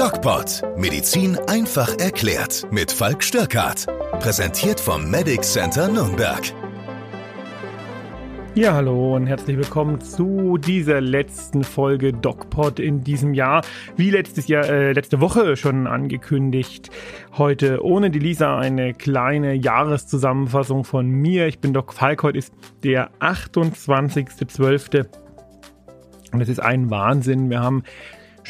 DocPod. Medizin einfach erklärt. Mit Falk Störkart. Präsentiert vom Medic Center Nürnberg. Ja, hallo und herzlich willkommen zu dieser letzten Folge DocPod in diesem Jahr. Wie letztes Jahr, äh, letzte Woche schon angekündigt. Heute ohne die Lisa eine kleine Jahreszusammenfassung von mir. Ich bin Doc Falk. Heute ist der 28.12. Und es ist ein Wahnsinn. Wir haben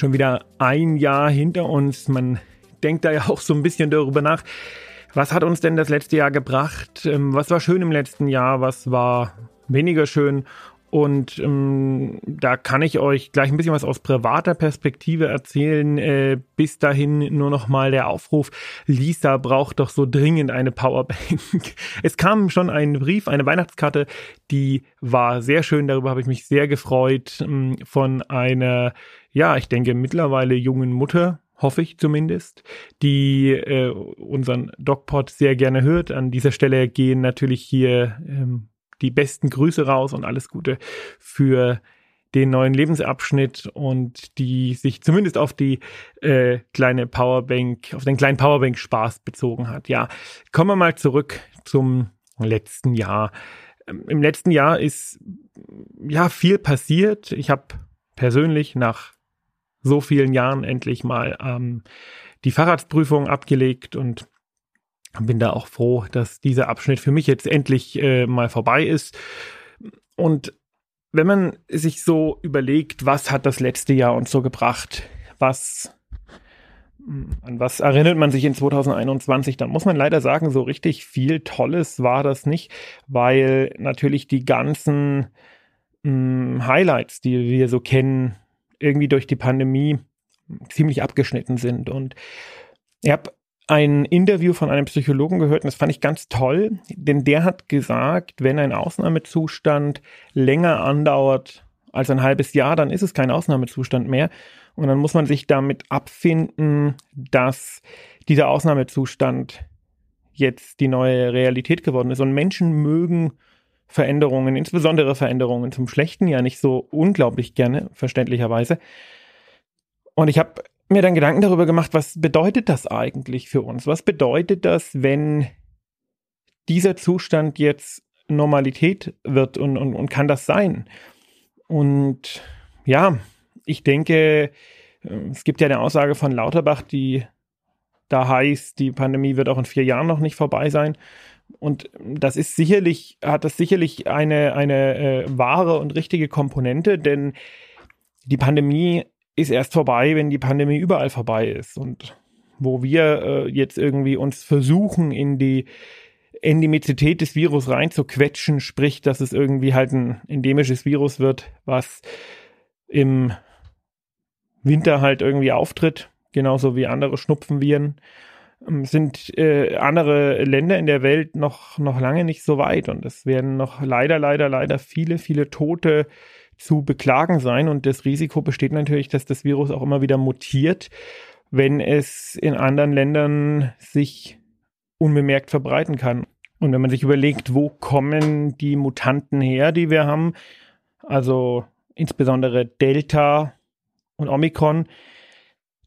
schon wieder ein Jahr hinter uns. Man denkt da ja auch so ein bisschen darüber nach. Was hat uns denn das letzte Jahr gebracht? Ähm, was war schön im letzten Jahr? Was war weniger schön? Und ähm, da kann ich euch gleich ein bisschen was aus privater Perspektive erzählen. Äh, bis dahin nur noch mal der Aufruf: Lisa braucht doch so dringend eine Powerbank. es kam schon ein Brief, eine Weihnachtskarte, die war sehr schön. Darüber habe ich mich sehr gefreut ähm, von einer, ja, ich denke mittlerweile jungen Mutter, hoffe ich zumindest, die äh, unseren DocPod sehr gerne hört. An dieser Stelle gehen natürlich hier ähm, die besten Grüße raus und alles Gute für den neuen Lebensabschnitt und die sich zumindest auf die äh, kleine Powerbank, auf den kleinen Powerbank-Spaß bezogen hat. Ja, kommen wir mal zurück zum letzten Jahr. Ähm, Im letzten Jahr ist ja viel passiert. Ich habe persönlich nach so vielen Jahren endlich mal ähm, die Fahrradsprüfung abgelegt und bin da auch froh, dass dieser Abschnitt für mich jetzt endlich äh, mal vorbei ist. Und wenn man sich so überlegt, was hat das letzte Jahr uns so gebracht, was an was erinnert man sich in 2021? Dann muss man leider sagen, so richtig viel Tolles war das nicht, weil natürlich die ganzen mh, Highlights, die wir so kennen, irgendwie durch die Pandemie ziemlich abgeschnitten sind. Und ich habe ein Interview von einem Psychologen gehört und das fand ich ganz toll, denn der hat gesagt, wenn ein Ausnahmezustand länger andauert als ein halbes Jahr, dann ist es kein Ausnahmezustand mehr und dann muss man sich damit abfinden, dass dieser Ausnahmezustand jetzt die neue Realität geworden ist und Menschen mögen Veränderungen, insbesondere Veränderungen zum Schlechten ja nicht so unglaublich gerne, verständlicherweise. Und ich habe mir dann Gedanken darüber gemacht, was bedeutet das eigentlich für uns? Was bedeutet das, wenn dieser Zustand jetzt Normalität wird und, und, und kann das sein? Und ja, ich denke, äh, es gibt ja eine Aussage von Lauterbach, die da heißt, die Pandemie wird auch in vier Jahren noch nicht vorbei sein. Und das ist sicherlich, hat das sicherlich eine, eine äh, wahre und richtige Komponente, denn die Pandemie ist erst vorbei, wenn die Pandemie überall vorbei ist. Und wo wir äh, jetzt irgendwie uns versuchen, in die Endemizität des Virus reinzuquetschen, sprich, dass es irgendwie halt ein endemisches Virus wird, was im Winter halt irgendwie auftritt, genauso wie andere Schnupfenviren, sind äh, andere Länder in der Welt noch, noch lange nicht so weit. Und es werden noch leider, leider, leider viele, viele Tote zu beklagen sein. Und das Risiko besteht natürlich, dass das Virus auch immer wieder mutiert, wenn es in anderen Ländern sich unbemerkt verbreiten kann. Und wenn man sich überlegt, wo kommen die Mutanten her, die wir haben, also insbesondere Delta und Omikron,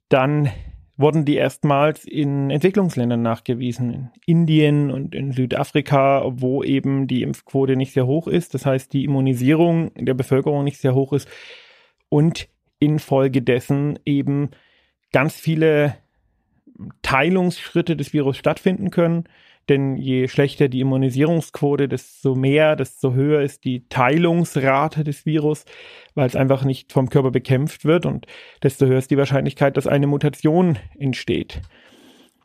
dann wurden die erstmals in Entwicklungsländern nachgewiesen, in Indien und in Südafrika, wo eben die Impfquote nicht sehr hoch ist, das heißt die Immunisierung der Bevölkerung nicht sehr hoch ist und infolgedessen eben ganz viele Teilungsschritte des Virus stattfinden können denn je schlechter die Immunisierungsquote, desto mehr, desto höher ist die Teilungsrate des Virus, weil es einfach nicht vom Körper bekämpft wird und desto höher ist die Wahrscheinlichkeit, dass eine Mutation entsteht.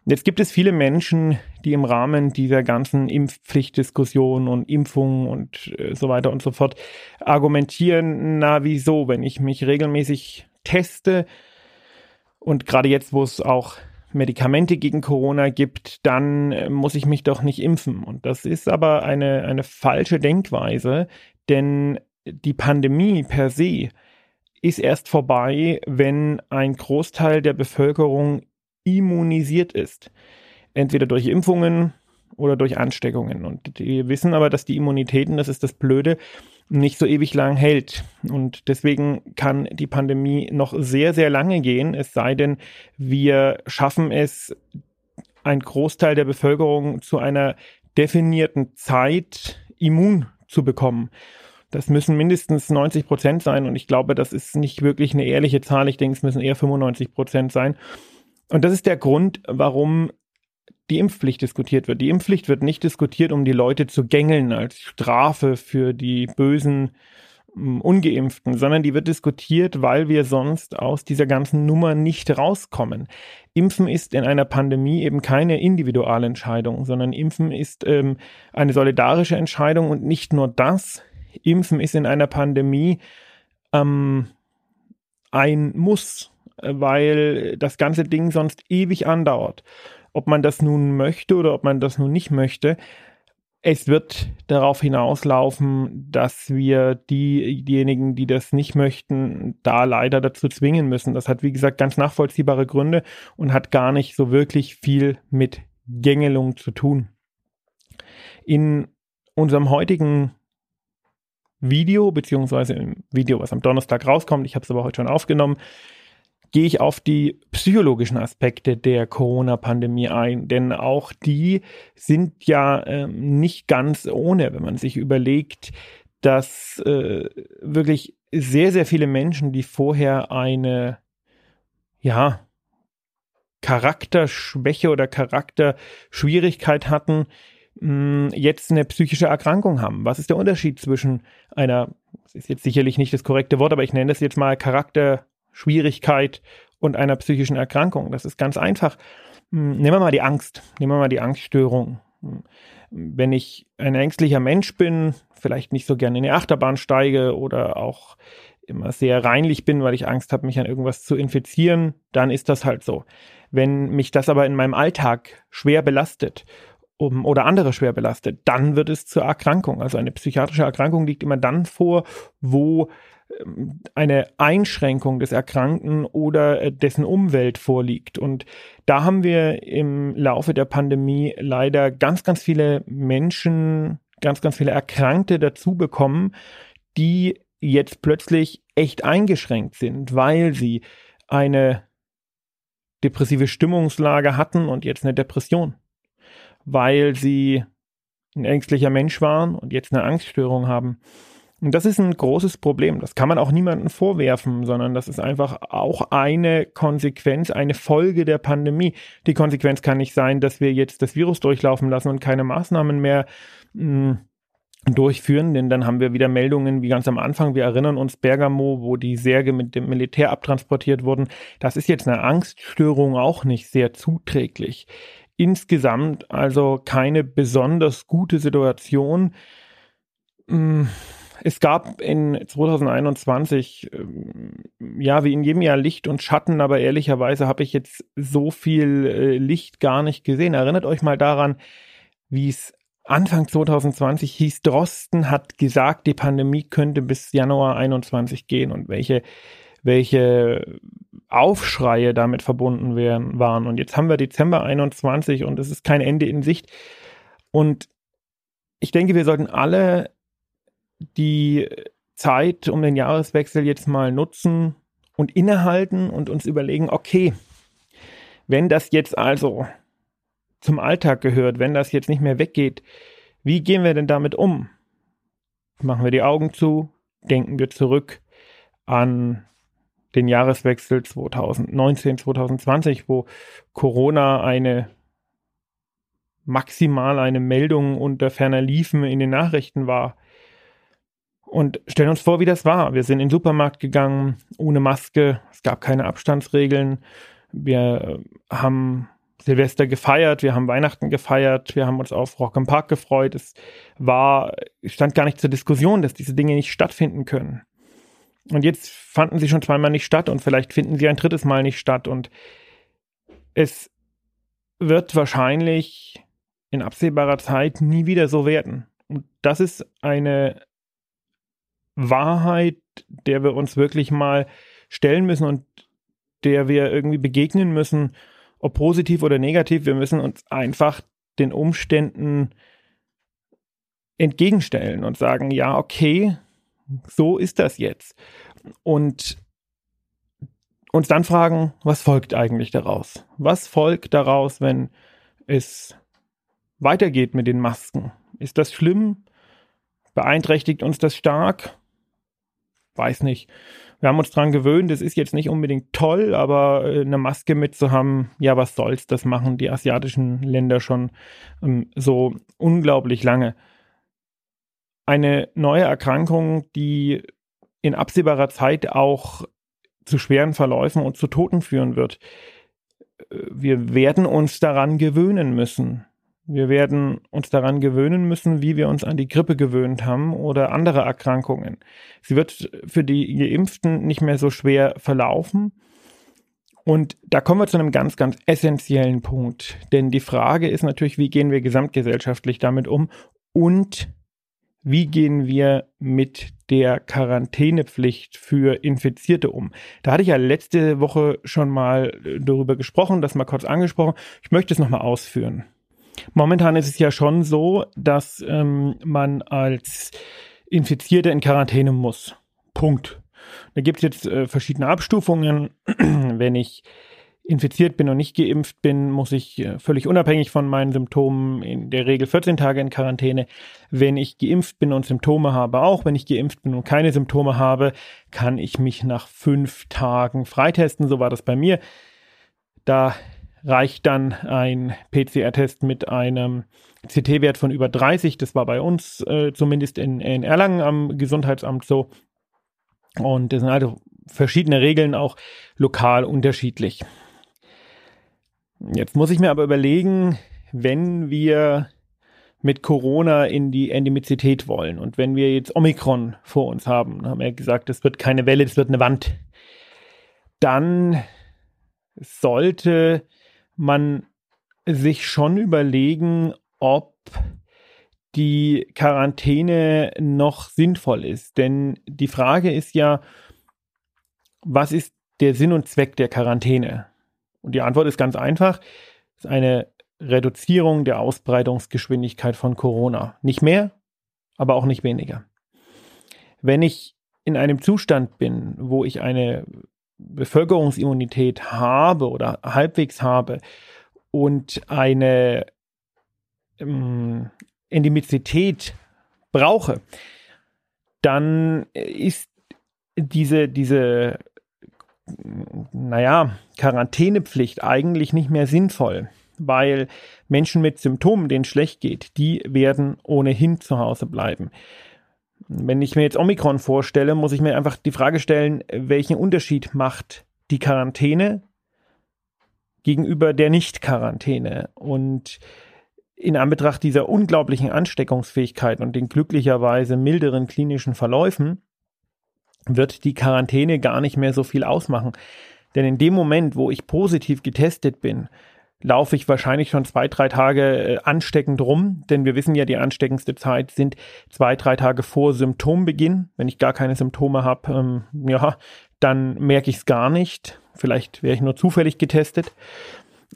Jetzt gibt es viele Menschen, die im Rahmen dieser ganzen Impfpflichtdiskussion und Impfungen und äh, so weiter und so fort argumentieren, na wieso, wenn ich mich regelmäßig teste und gerade jetzt, wo es auch Medikamente gegen Corona gibt, dann äh, muss ich mich doch nicht impfen. Und das ist aber eine, eine falsche Denkweise, denn die Pandemie per se ist erst vorbei, wenn ein Großteil der Bevölkerung immunisiert ist. Entweder durch Impfungen oder durch Ansteckungen. Und die wissen aber, dass die Immunitäten, das ist das Blöde, nicht so ewig lang hält. Und deswegen kann die Pandemie noch sehr, sehr lange gehen, es sei denn, wir schaffen es, ein Großteil der Bevölkerung zu einer definierten Zeit immun zu bekommen. Das müssen mindestens 90 Prozent sein und ich glaube, das ist nicht wirklich eine ehrliche Zahl. Ich denke, es müssen eher 95 Prozent sein. Und das ist der Grund, warum die Impfpflicht diskutiert wird. Die Impfpflicht wird nicht diskutiert, um die Leute zu gängeln als Strafe für die bösen mm, Ungeimpften, sondern die wird diskutiert, weil wir sonst aus dieser ganzen Nummer nicht rauskommen. Impfen ist in einer Pandemie eben keine Individualentscheidung, sondern Impfen ist ähm, eine solidarische Entscheidung und nicht nur das. Impfen ist in einer Pandemie ähm, ein Muss, weil das ganze Ding sonst ewig andauert ob man das nun möchte oder ob man das nun nicht möchte. Es wird darauf hinauslaufen, dass wir die, diejenigen, die das nicht möchten, da leider dazu zwingen müssen. Das hat, wie gesagt, ganz nachvollziehbare Gründe und hat gar nicht so wirklich viel mit Gängelung zu tun. In unserem heutigen Video, beziehungsweise im Video, was am Donnerstag rauskommt, ich habe es aber heute schon aufgenommen, gehe ich auf die psychologischen Aspekte der Corona-Pandemie ein, denn auch die sind ja äh, nicht ganz ohne, wenn man sich überlegt, dass äh, wirklich sehr, sehr viele Menschen, die vorher eine, ja, Charakterschwäche oder Charakterschwierigkeit hatten, mh, jetzt eine psychische Erkrankung haben. Was ist der Unterschied zwischen einer, das ist jetzt sicherlich nicht das korrekte Wort, aber ich nenne das jetzt mal Charakter Schwierigkeit und einer psychischen Erkrankung. Das ist ganz einfach. Hm, nehmen wir mal die Angst. Nehmen wir mal die Angststörung. Hm, wenn ich ein ängstlicher Mensch bin, vielleicht nicht so gerne in die Achterbahn steige oder auch immer sehr reinlich bin, weil ich Angst habe, mich an irgendwas zu infizieren, dann ist das halt so. Wenn mich das aber in meinem Alltag schwer belastet oder andere schwer belastet, dann wird es zur Erkrankung. Also eine psychiatrische Erkrankung liegt immer dann vor, wo eine Einschränkung des Erkrankten oder äh, dessen Umwelt vorliegt. Und da haben wir im Laufe der Pandemie leider ganz, ganz viele Menschen, ganz, ganz viele Erkrankte dazu bekommen, die jetzt plötzlich echt eingeschränkt sind, weil sie eine depressive Stimmungslage hatten und jetzt eine Depression, weil sie ein ängstlicher Mensch waren und jetzt eine Angststörung haben und das ist ein großes Problem. Das kann man auch niemandem vorwerfen, sondern das ist einfach auch eine Konsequenz, eine Folge der Pandemie. Die Konsequenz kann nicht sein, dass wir jetzt das Virus durchlaufen lassen und keine Maßnahmen mehr mh, hm, durchführen, denn dann haben wir wieder Meldungen wie ganz am Anfang. Wir erinnern uns Bergamo, wo die Särge mit dem Militär abtransportiert wurden. Das ist jetzt eine Angststörung auch nicht sehr zuträglich. Insgesamt also keine besonders gute Situation. Mh, hm, es gab in 2021, ähm, ja, wie in jedem Jahr Licht und Schatten, aber ehrlicherweise habe ich jetzt so viel äh, Licht gar nicht gesehen. Erinnert euch mal daran, wie es Anfang 2020 hieß, Drosten hat gesagt, die Pandemie könnte bis Januar 21 gehen und welche, welche Aufschreie damit verbunden wären, waren. Und jetzt haben wir Dezember 21 und es ist kein Ende in Sicht. Und ich denke, wir sollten alle die Zeit um den Jahreswechsel jetzt mal nutzen und innehalten und uns überlegen, okay, wenn das jetzt also zum Alltag gehört, wenn das jetzt nicht mehr weggeht, wie gehen wir denn damit um? Machen wir die Augen zu, denken wir zurück an den Jahreswechsel 2019, 2020, wo Corona eine maximal eine Meldung unter ferner Liefen in den Nachrichten war. Und stellen uns vor, wie das war. Wir sind in den Supermarkt gegangen, ohne Maske, es gab keine Abstandsregeln. Wir äh, haben Silvester gefeiert, wir haben Weihnachten gefeiert, wir haben uns auf Rock im Park gefreut. Es war, es stand gar nicht zur Diskussion, dass diese Dinge nicht stattfinden können. Und jetzt fanden sie schon zweimal nicht statt und vielleicht finden sie ein drittes Mal nicht statt. Und es wird wahrscheinlich in absehbarer Zeit nie wieder so werden. Und das ist eine Wahrheit, der wir uns wirklich mal stellen müssen und der wir irgendwie begegnen müssen, ob positiv oder negativ. Wir müssen uns einfach den Umständen entgegenstellen und sagen, ja, okay, so ist das jetzt. Und uns dann fragen, was folgt eigentlich daraus? Was folgt daraus, wenn es weitergeht mit den Masken? Ist das schlimm? Beeinträchtigt uns das stark? Weiß nicht. Wir haben uns dran gewöhnt, es ist jetzt nicht unbedingt toll, aber äh, eine Maske mitzuhaben, ja, was soll's, das machen die asiatischen Länder schon ähm, so unglaublich lange. Eine neue Erkrankung, die in absehbarer Zeit auch zu schweren Verläufen und zu Toten führen wird. Äh, wir werden uns daran gewöhnen müssen. Wir werden uns daran gewöhnen müssen, wie wir uns an die Grippe gewöhnt haben oder andere Erkrankungen. Sie wird für die Geimpften nicht mehr so schwer verlaufen. Und da kommen wir zu einem ganz, ganz essentiellen Punkt. Denn die Frage ist natürlich, wie gehen wir gesamtgesellschaftlich damit um und wie gehen wir mit der Quarantänepflicht für Infizierte um? Da hatte ich ja letzte Woche schon mal darüber gesprochen, das mal kurz angesprochen. Ich möchte es nochmal ausführen. Momentan ist es ja schon so, dass ähm, man als Infizierter in Quarantäne muss. Punkt. Da gibt es jetzt äh, verschiedene Abstufungen. Wenn ich infiziert bin und nicht geimpft bin, muss ich äh, völlig unabhängig von meinen Symptomen in der Regel 14 Tage in Quarantäne. Wenn ich geimpft bin und Symptome habe, auch wenn ich geimpft bin und keine Symptome habe, kann ich mich nach fünf Tagen freitesten. So war das bei mir. Da reicht dann ein PCR-Test mit einem CT-Wert von über 30. Das war bei uns äh, zumindest in, in Erlangen am Gesundheitsamt so. Und das sind also verschiedene Regeln auch lokal unterschiedlich. Jetzt muss ich mir aber überlegen, wenn wir mit Corona in die Endemizität wollen und wenn wir jetzt Omikron vor uns haben, haben wir gesagt, es wird keine Welle, es wird eine Wand, dann sollte man sich schon überlegen, ob die Quarantäne noch sinnvoll ist. Denn die Frage ist ja, was ist der Sinn und Zweck der Quarantäne? Und die Antwort ist ganz einfach. Es ist eine Reduzierung der Ausbreitungsgeschwindigkeit von Corona. Nicht mehr, aber auch nicht weniger. Wenn ich in einem Zustand bin, wo ich eine Bevölkerungsimmunität habe oder halbwegs habe und eine ähm, Endemizität brauche, dann ist diese, diese, naja, Quarantänepflicht eigentlich nicht mehr sinnvoll, weil Menschen mit Symptomen, denen schlecht geht, die werden ohnehin zu Hause bleiben. Wenn ich mir jetzt Omikron vorstelle, muss ich mir einfach die Frage stellen, welchen Unterschied macht die Quarantäne gegenüber der Nicht-Quarantäne? Und in Anbetracht dieser unglaublichen Ansteckungsfähigkeit und den glücklicherweise milderen klinischen Verläufen wird die Quarantäne gar nicht mehr so viel ausmachen. Denn in dem Moment, wo ich positiv getestet bin, laufe ich wahrscheinlich schon zwei, drei Tage äh, ansteckend rum, denn wir wissen ja, die ansteckendste Zeit sind zwei, drei Tage vor Symptombeginn. Wenn ich gar keine Symptome habe, ähm, ja, dann merke ich es gar nicht. Vielleicht wäre ich nur zufällig getestet.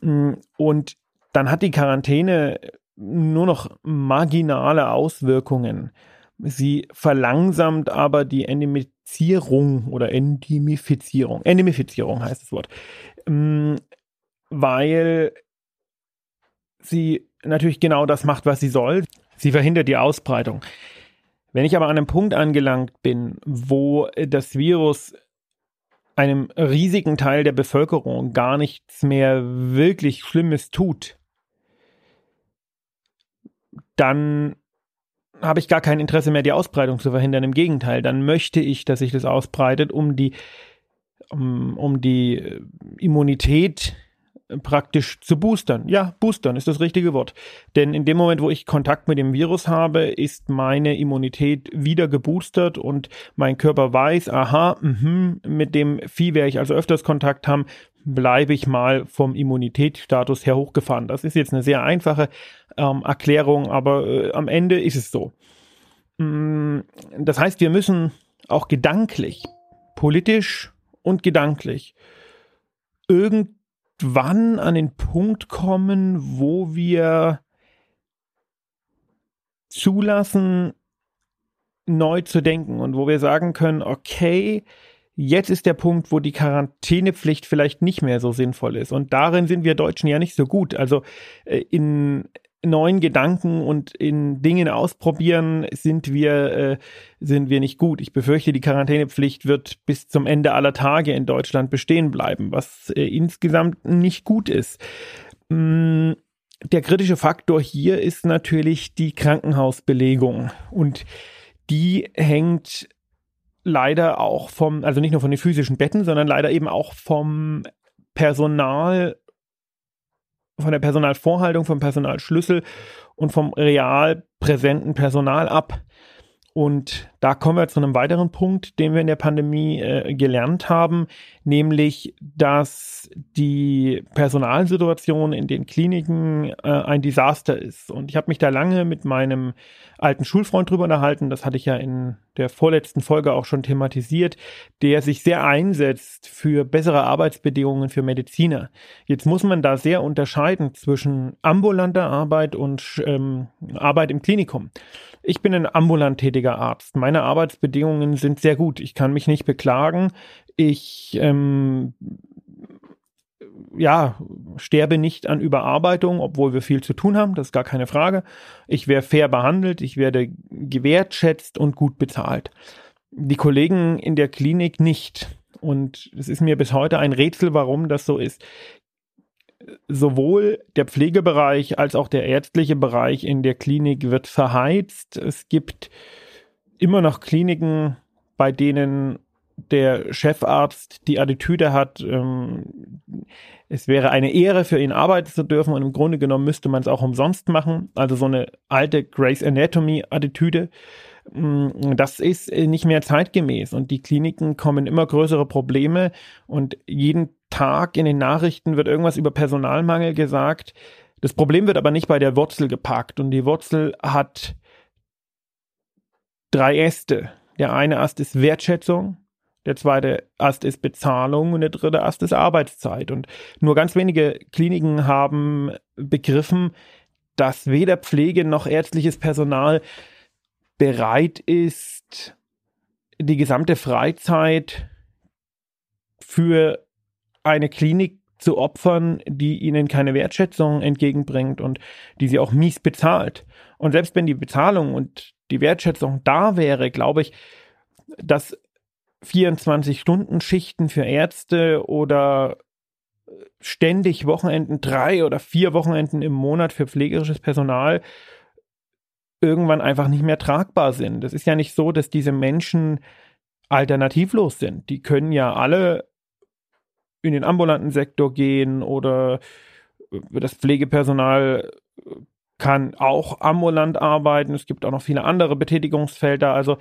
Mm, und dann hat die Quarantäne nur noch marginale Auswirkungen. Sie verlangsamt aber die Endemizierung oder Endemifizierung. Endemifizierung heißt das Wort. Weil sie natürlich genau das macht, was sie soll. Sie verhindert die Ausbreitung. Wenn ich aber an einem Punkt angelangt bin, wo das Virus einem riesigen Teil der Bevölkerung gar nichts mehr wirklich Schlimmes tut, dann habe ich gar kein Interesse mehr, die Ausbreitung zu verhindern. Im Gegenteil, dann möchte ich, dass sich das ausbreitet, um die, um, um die Immunität praktisch zu boostern. Ja, boostern ist das richtige Wort. Denn in dem Moment, wo ich Kontakt mit dem Virus habe, ist meine Immunität wieder geboostert und mein Körper weiß, aha, mh, mit dem Vieh werde ich also öfters Kontakt haben, bleibe ich mal vom Immunitätsstatus her hochgefahren. Das ist jetzt eine sehr einfache ähm, Erklärung, aber äh, am Ende ist es so. Mm, das heißt, wir müssen auch gedanklich, politisch und gedanklich irgendwie irgendwann an den Punkt kommen, wo wir zulassen, neu zu denken und wo wir sagen können, okay, jetzt ist der Punkt, wo die Quarantänepflicht vielleicht nicht mehr so sinnvoll ist. Und darin sind wir Deutschen ja nicht so gut. Also äh, in neuen Gedanken und in Dingen ausprobieren sind wir äh, sind wir nicht gut. Ich befürchte, die Quarantänepflicht wird bis zum Ende aller Tage in Deutschland bestehen bleiben, was äh, insgesamt nicht gut ist. Mm, der kritische Faktor hier ist natürlich die Krankenhausbelegung und die hängt leider auch vom, also nicht nur von den physischen Betten, sondern leider eben auch vom Personal, von der Personalvorhaltung, vom Personalschlüssel und vom real präsenten Personal ab. Und da kommen wir zu einem weiteren Punkt, den wir in der Pandemie äh, gelernt haben, nämlich, dass die Personalsituation in den Kliniken äh, ein Desaster ist. Und ich habe mich da lange mit meinem alten Schulfreund drüber unterhalten, das hatte ich ja in der vorletzten Folge auch schon thematisiert, der sich sehr einsetzt für bessere Arbeitsbedingungen für Mediziner. Jetzt muss man da sehr unterscheiden zwischen ambulanter Arbeit und ähm, Arbeit im Klinikum. Ich bin ein ambulant tätiger Arzt. Meine Arbeitsbedingungen sind sehr gut. Ich kann mich nicht beklagen. Ich ähm, ja, sterbe nicht an Überarbeitung, obwohl wir viel zu tun haben, das ist gar keine Frage. Ich werde fair behandelt, ich werde gewertschätzt und gut bezahlt. Die Kollegen in der Klinik nicht. Und es ist mir bis heute ein Rätsel, warum das so ist. Sowohl der Pflegebereich als auch der ärztliche Bereich in der Klinik wird verheizt. Es gibt immer noch Kliniken, bei denen der Chefarzt die Attitüde hat, ähm, es wäre eine Ehre für ihn arbeiten zu dürfen und im Grunde genommen müsste man es auch umsonst machen. Also so eine alte Grace Anatomy Attitüde. Mm, das ist äh, nicht mehr zeitgemäß und die Kliniken kommen immer größere Probleme und jeden Tag in den Nachrichten wird irgendwas über Personalmangel gesagt. Das Problem wird aber nicht bei der Wurzel gepackt und die Wurzel hat drei Äste. Der eine Ast ist Wertschätzung, der zweite Ast ist Bezahlung und der dritte Ast ist Arbeitszeit. Und nur ganz wenige Kliniken haben begriffen, dass weder Pflege noch ärztliches Personal bereit ist, die gesamte Freizeit für eine Klinik zu opfern, die ihnen keine Wertschätzung entgegenbringt und die sie auch mies bezahlt. Und selbst wenn die Bezahlung und die Wertschätzung da wäre, glaube ich, dass 24-Stunden-Schichten für Ärzte oder ständig Wochenenden, drei oder vier Wochenenden im Monat für pflegerisches Personal irgendwann einfach nicht mehr tragbar sind. Es ist ja nicht so, dass diese Menschen alternativlos sind. Die können ja alle in den ambulanten Sektor gehen oder das Pflegepersonal kann auch ambulant arbeiten. Es gibt auch noch viele andere Betätigungsfelder. Also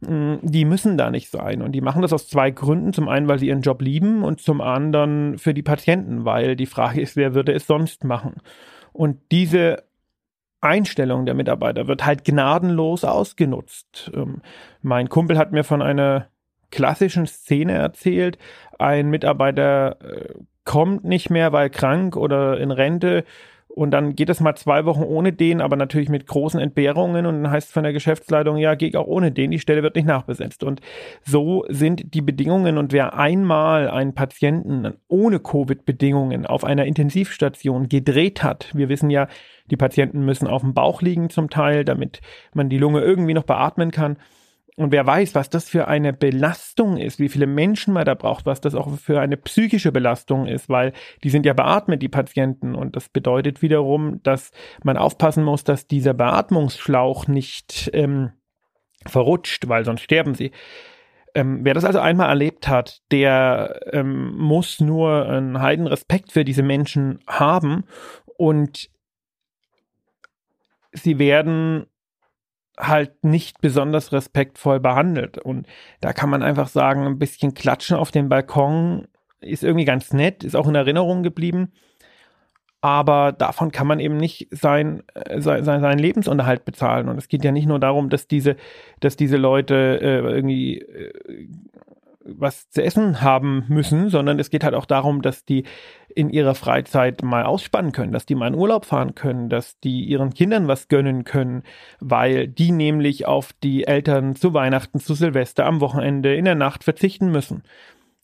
Mm, die müssen da nicht sein. Und die machen das aus zwei Gründen. Zum einen, weil sie ihren Job lieben und zum anderen für die Patienten, weil die Frage ist, wer würde es sonst machen? Und diese Einstellung der Mitarbeiter wird halt gnadenlos ausgenutzt. Ähm, mein Kumpel hat mir von einer klassischen Szene erzählt. Ein Mitarbeiter äh, kommt nicht mehr, weil krank oder in Rente und dann geht es mal zwei Wochen ohne den, aber natürlich mit großen Entbehrungen. Und dann heißt es von der Geschäftsleitung, ja, geht auch ohne den, die Stelle wird nicht nachbesetzt. Und so sind die Bedingungen. Und wer einmal einen Patienten ohne Covid-Bedingungen auf einer Intensivstation gedreht hat, wir wissen ja, die Patienten müssen auf dem Bauch liegen zum Teil, damit man die Lunge irgendwie noch beatmen kann. Und wer weiß, was das für eine Belastung ist, wie viele Menschen man da braucht, was das auch für eine psychische Belastung ist, weil die sind ja beatmet, die Patienten. Und das bedeutet wiederum, dass man aufpassen muss, dass dieser Beatmungsschlauch nicht ähm, verrutscht, weil sonst sterben sie. Ähm, wer das also einmal erlebt hat, der ähm, muss nur einen heiden Respekt für diese Menschen haben und sie werden halt nicht besonders respektvoll behandelt. Und da kann man einfach sagen, ein bisschen klatschen auf dem Balkon ist irgendwie ganz nett, ist auch in Erinnerung geblieben. Aber davon kann man eben nicht sein, äh, sein, seinen Lebensunterhalt bezahlen. Und es geht ja nicht nur darum, dass diese, dass diese Leute äh, irgendwie äh, was zu essen haben müssen, sondern es geht halt auch darum, dass die in ihrer Freizeit mal ausspannen können, dass die mal in Urlaub fahren können, dass die ihren Kindern was gönnen können, weil die nämlich auf die Eltern zu Weihnachten, zu Silvester, am Wochenende, in der Nacht verzichten müssen.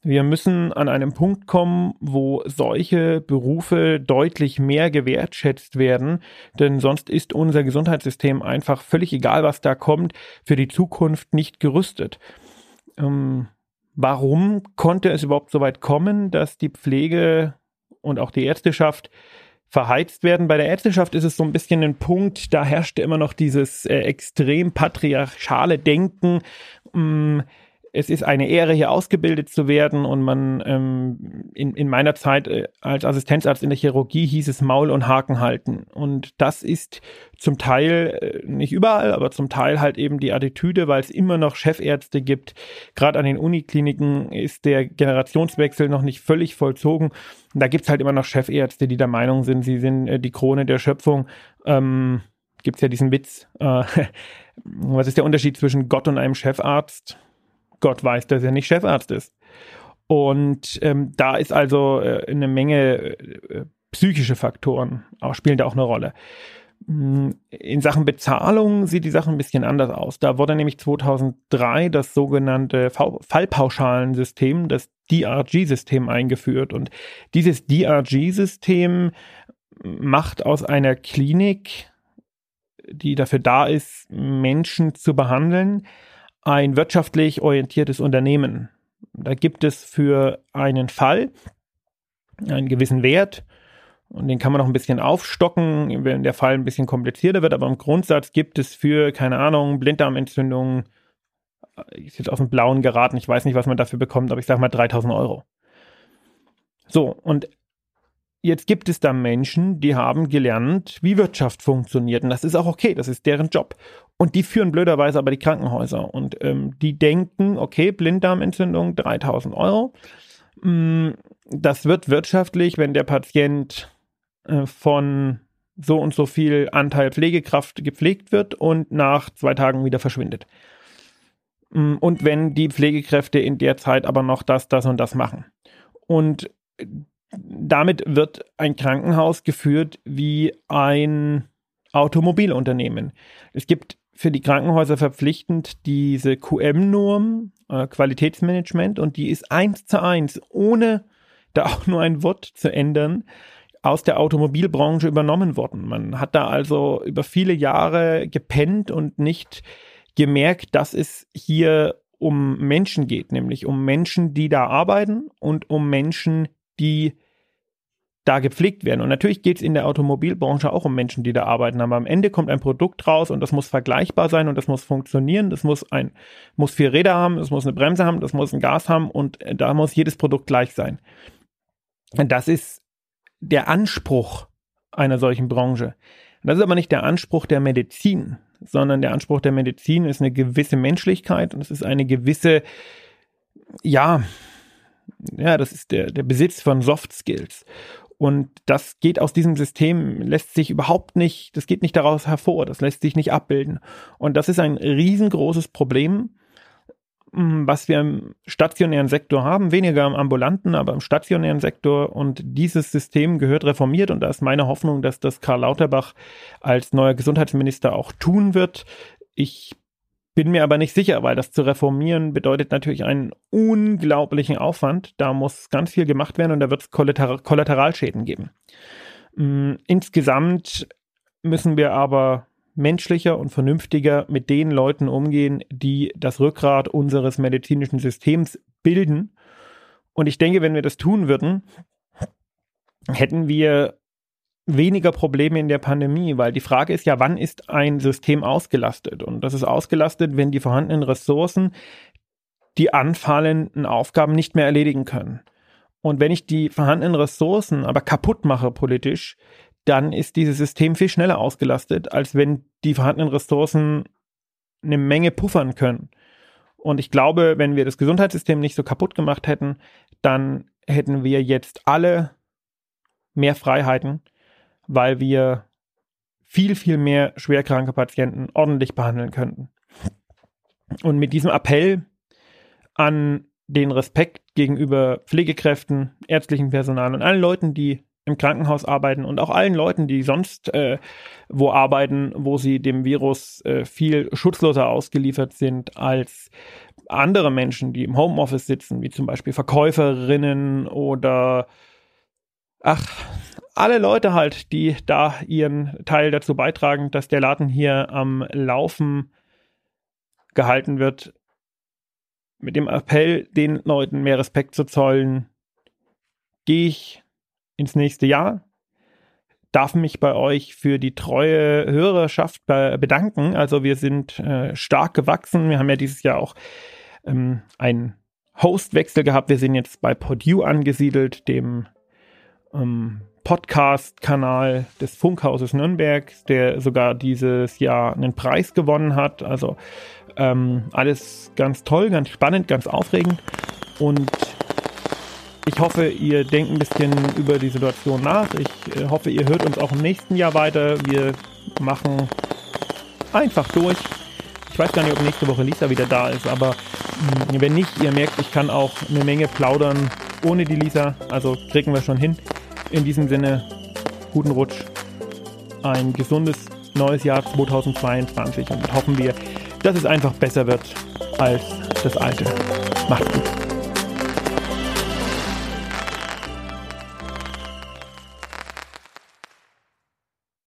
Wir müssen an einem Punkt kommen, wo solche Berufe deutlich mehr gewertschätzt werden, denn sonst ist unser Gesundheitssystem einfach völlig egal, was da kommt, für die Zukunft nicht gerüstet. Ähm, warum konnte es überhaupt so weit kommen, dass die Pflege und auch die Ärzteschaft verheizt werden. Bei der Ärzteschaft ist es so ein bisschen ein Punkt, da herrschte immer noch dieses äh, extrem patriarchale Denken. Mh, mm, es ist eine Ehre, hier ausgebildet zu werden. Und man ähm, in, in meiner Zeit äh, als Assistenzarzt in der Chirurgie hieß es Maul und Haken halten. Und das ist zum Teil, äh, nicht überall, aber zum Teil halt eben die Attitüde, weil es immer noch Chefärzte gibt. Gerade an den Unikliniken ist der Generationswechsel noch nicht völlig vollzogen. Und da gibt's halt immer noch Chefärzte, die der Meinung sind, sie sind äh, die Krone der Schöpfung. Ähm, gibt's ja diesen Witz. Äh, was ist der Unterschied zwischen Gott und einem Chefarzt? Gott weiß, dass er nicht Chefarzt ist. Und ähm, da ist also äh, eine Menge äh, psychische Faktoren, auch, spielen da auch eine Rolle. Hm, in Sachen Bezahlung sieht die Sache ein bisschen anders aus. Da wurde nämlich 2003 das sogenannte Fallpauschalensystem, das DRG-System eingeführt. Und dieses DRG-System macht aus einer Klinik, die dafür da ist, Menschen zu behandeln, ein wirtschaftlich orientiertes Unternehmen. Da gibt es für einen Fall einen gewissen Wert und den kann man noch ein bisschen aufstocken, wenn der Fall ein bisschen komplizierter wird, aber im Grundsatz gibt es für, keine Ahnung, Blinddarmentzündung, ist jetzt aus dem Blauen geraten, ich weiß nicht, was man dafür bekommt, aber ich sage mal 3000 Euro. So, und jetzt gibt es da Menschen, die haben gelernt, wie Wirtschaft funktioniert. Und das ist auch okay, das ist deren Job. Und die führen blöderweise aber die Krankenhäuser. Und ähm, die denken, okay, Blinddarmentzündung, 3000 Euro. Mm, das wird wirtschaftlich, wenn der Patient äh, von so und so viel Anteil Pflegekraft gepflegt wird und nach zwei Tagen wieder verschwindet. Mm, und wenn die Pflegekräfte in der Zeit aber noch das, das und das machen. Und damit wird ein Krankenhaus geführt wie ein Automobilunternehmen. Es gibt für die Krankenhäuser verpflichtend diese QM-Norm, äh, Qualitätsmanagement, und die ist eins zu eins, ohne da auch nur ein Wort zu ändern, aus der Automobilbranche übernommen worden. Man hat da also über viele Jahre gepennt und nicht gemerkt, dass es hier um Menschen geht, nämlich um Menschen, die da arbeiten und um Menschen, die da gepflegt werden. Und natürlich geht es in der Automobilbranche auch um Menschen, die da arbeiten. Aber am Ende kommt ein Produkt raus und das muss vergleichbar sein und das muss funktionieren. Das muss ein, muss vier Räder haben, das muss eine Bremse haben, das muss ein Gas haben und äh, da muss jedes Produkt gleich sein. Das ist der Anspruch einer solchen Branche. Das ist aber nicht der Anspruch der Medizin, sondern der Anspruch der Medizin ist eine gewisse Menschlichkeit und es ist eine gewisse, ja, ja, das ist der, der Besitz von Soft Skills. Und das geht aus diesem System, lässt sich überhaupt nicht, das geht nicht daraus hervor, das lässt sich nicht abbilden. Und das ist ein riesengroßes Problem, mm, was wir im stationären Sektor haben, weniger im ambulanten, aber im stationären Sektor. Und dieses System gehört reformiert. Und da ist meine Hoffnung, dass das Karl Lauterbach als neuer Gesundheitsminister auch tun wird. Ich bin mir aber nicht sicher, weil das zu reformieren bedeutet natürlich einen unglaublichen Aufwand. Da muss ganz viel gemacht werden und da wird es Kollater Kollateralschäden geben. Mm, insgesamt müssen wir aber menschlicher und vernünftiger mit den Leuten umgehen, die das Rückgrat unseres medizinischen Systems bilden. Und ich denke, wenn wir das tun würden, hätten wir weniger Probleme in der Pandemie, weil die Frage ist ja, wann ist ein System ausgelastet? Und das ist ausgelastet, wenn die vorhandenen Ressourcen die anfallenden Aufgaben nicht mehr erledigen können. Und wenn ich die vorhandenen Ressourcen aber kaputt mache politisch, dann ist dieses System viel schneller ausgelastet, als wenn die vorhandenen Ressourcen eine Menge puffern können. Und ich glaube, wenn wir das Gesundheitssystem nicht so kaputt gemacht hätten, dann hätten wir jetzt alle mehr Freiheiten weil wir viel, viel mehr schwerkranke Patienten ordentlich behandeln könnten. Und mit diesem Appell an den Respekt gegenüber Pflegekräften, ärztlichem Personal und allen Leuten, die im Krankenhaus arbeiten und auch allen Leuten, die sonst äh, wo arbeiten, wo sie dem Virus äh, viel schutzloser ausgeliefert sind als andere Menschen, die im Homeoffice sitzen, wie zum Beispiel Verkäuferinnen oder ach, alle Leute halt, die da ihren Teil dazu beitragen, dass der Laden hier am Laufen gehalten wird. Mit dem Appell, den Leuten mehr Respekt zu zollen, gehe ich ins nächste Jahr. Darf mich bei euch für die treue Hörerschaft bedanken. Also wir sind äh, stark gewachsen. Wir haben ja dieses Jahr auch ähm, einen Hostwechsel gehabt. Wir sind jetzt bei Podu angesiedelt, dem ähm, Podcast-Kanal des Funkhauses Nürnberg, der sogar dieses Jahr einen Preis gewonnen hat. Also ähm, alles ganz toll, ganz spannend, ganz aufregend. Und ich hoffe, ihr denkt ein bisschen über die Situation nach. Ich äh, hoffe, ihr hört uns auch im nächsten Jahr weiter. Wir machen einfach durch. Ich weiß gar nicht, ob nächste Woche Lisa wieder da ist, aber mh, hm, wenn nicht, ihr merkt, ich kann auch eine Menge plaudern ohne die Lisa. Also kriegen wir schon hin. In diesem Sinne, guten Rutsch. Ein gesundes neues Jahr 2022 und hoffen wir, dass es einfach besser wird als das alte. Macht's gut.